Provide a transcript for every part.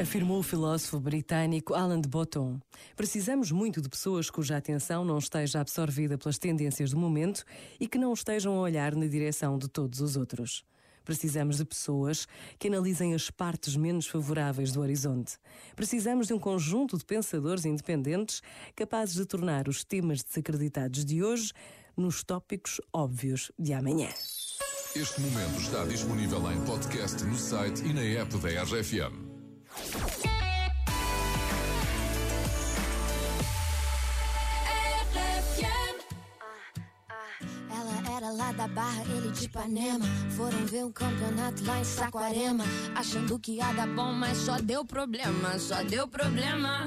Afirmou o filósofo britânico Alan de Botton. Precisamos muito de pessoas cuja atenção não esteja absorvida pelas tendências do momento e que não estejam a olhar na direção de todos os outros. Precisamos de pessoas que analisem as partes menos favoráveis do horizonte. Precisamos de um conjunto de pensadores independentes capazes de tornar os temas desacreditados de hoje nos tópicos óbvios de amanhã. Este momento está disponível em podcast no site e na app da RFM. Ela era lá da Barra, ele de Ipanema. Foram ver um campeonato lá em Saquarema. Achando que ia dar bom, mas só deu problema, só deu problema.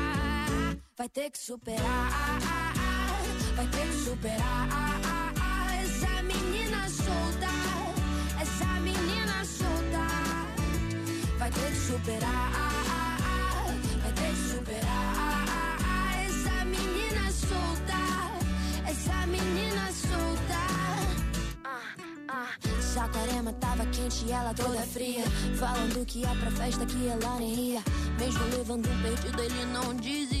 vai ter que superar, vai ter que superar. Essa menina solta, essa menina solta vai ter que superar, vai ter que superar. Essa menina solta, essa menina solta. Saquarema tava quente e ela toda fria. Falando que ia pra festa que ela nem ia. Mesmo levando um perdido, ele não desistia.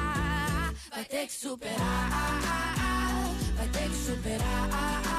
ter que superar, vai ter que superar.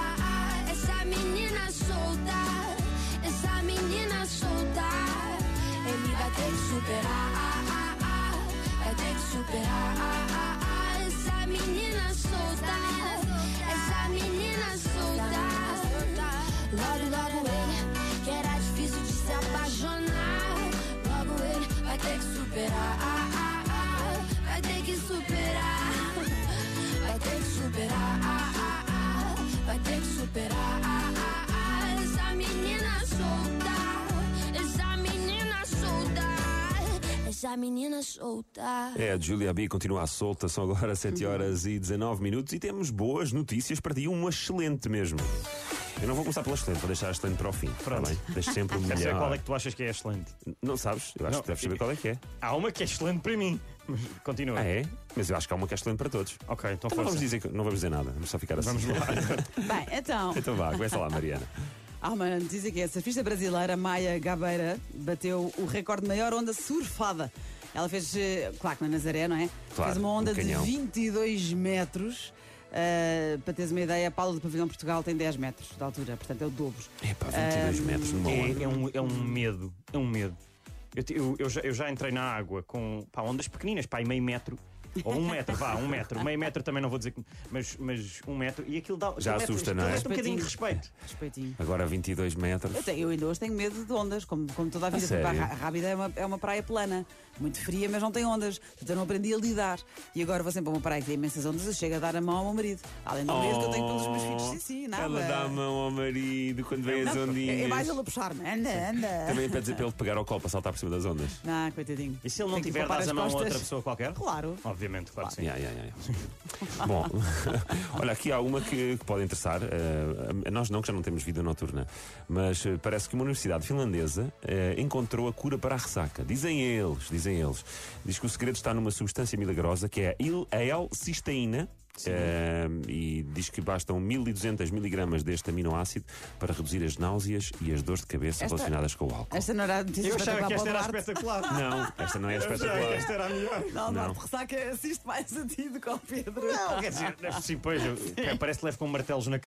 Essa menina solta. É, a Julia B continua solta, são agora 7 horas e 19 minutos e temos boas notícias para ti, uma excelente mesmo. Eu não vou começar pela excelente, vou deixar a excelente para o fim. Está Pronto. bem? Deixo sempre o Quer dizer, melhor. qual é que tu achas que é excelente? Não sabes? Eu acho Não, que deves saber qual é que é. Há uma que é excelente para mim. Continua. Ah, é? Mas eu acho que há uma que é excelente para todos. Ok, então Então não força. vamos dizer que não vamos dizer nada, vamos só ficar assim. Vamos lá. Bem, então, Então vá, começa lá, Mariana. Há uma notícia que é a surfista brasileira Maia Gabeira bateu o recorde de maior onda surfada. Ela fez, eh, claro que na Nazaré, não é? Claro, fez uma onda no de canhão. 22 metros. Eh, para teres uma ideia, a Paula do Pavilhão Portugal tem 10 metros de altura, portanto é o dobro. Epá, 22 metros numa onda. É, é um, é um medo. É um medo. Eu, eu- eu já, eu já entrei na água com pá, ondas pequeninas, pá, e meio metro. Ou um metro, vá, um metro. Meio metro também não vou dizer que. Mas, mas um metro. E aquilo dá. Já aquilo assusta, não é? um bocadinho de respeito. Respeitinho. Agora 22 metros. Eu, tenho, eu ainda hoje tenho medo de ondas, como, como toda a vida. Porque a Rábida é uma, é uma praia plana, muito fria, mas não tem ondas. Portanto, eu não aprendi a lidar. E agora vou sempre a uma praia que tem imensas ondas, eu chego a dar a mão ao meu marido. Além do medo que eu tenho pelos meus filhos. Sim, sim, nada. Oh, Ela dá a mão ao marido quando vem as Não, ondinhas. é mais ele a puxar-me. Anda, anda. Também pede dizer para ele pegar ao colo para saltar por cima das ondas. Não, coitadinho. E se ele não tiver, dás as a mão a outra pessoa qualquer? Claro. Obviamente, claro que sim. Ya, ya, ya. Bom, olha, aqui há uma que, que pode interessar. a nós não, que já não temos vida noturna. Mas eh, parece que uma universidade finlandesa eh, encontrou a cura para a ressaca. Dizem eles, dizem eles. Diz que o segredo está numa substância milagrosa que é a L-cisteína. E diz que bastam 1200 miligramas deste aminoácido para reduzir as náuseas e as dores de cabeça Esta- relacionadas com o álcool. Esta não era a notícia Eu achava que esta era espetacular. Não, esta não é espetacular. esta era a melhor. Não, Não. Ressaca assiste mais a ti do que ao Pedro. Não, quer dizer, sim, pois, parece que levo com martelos na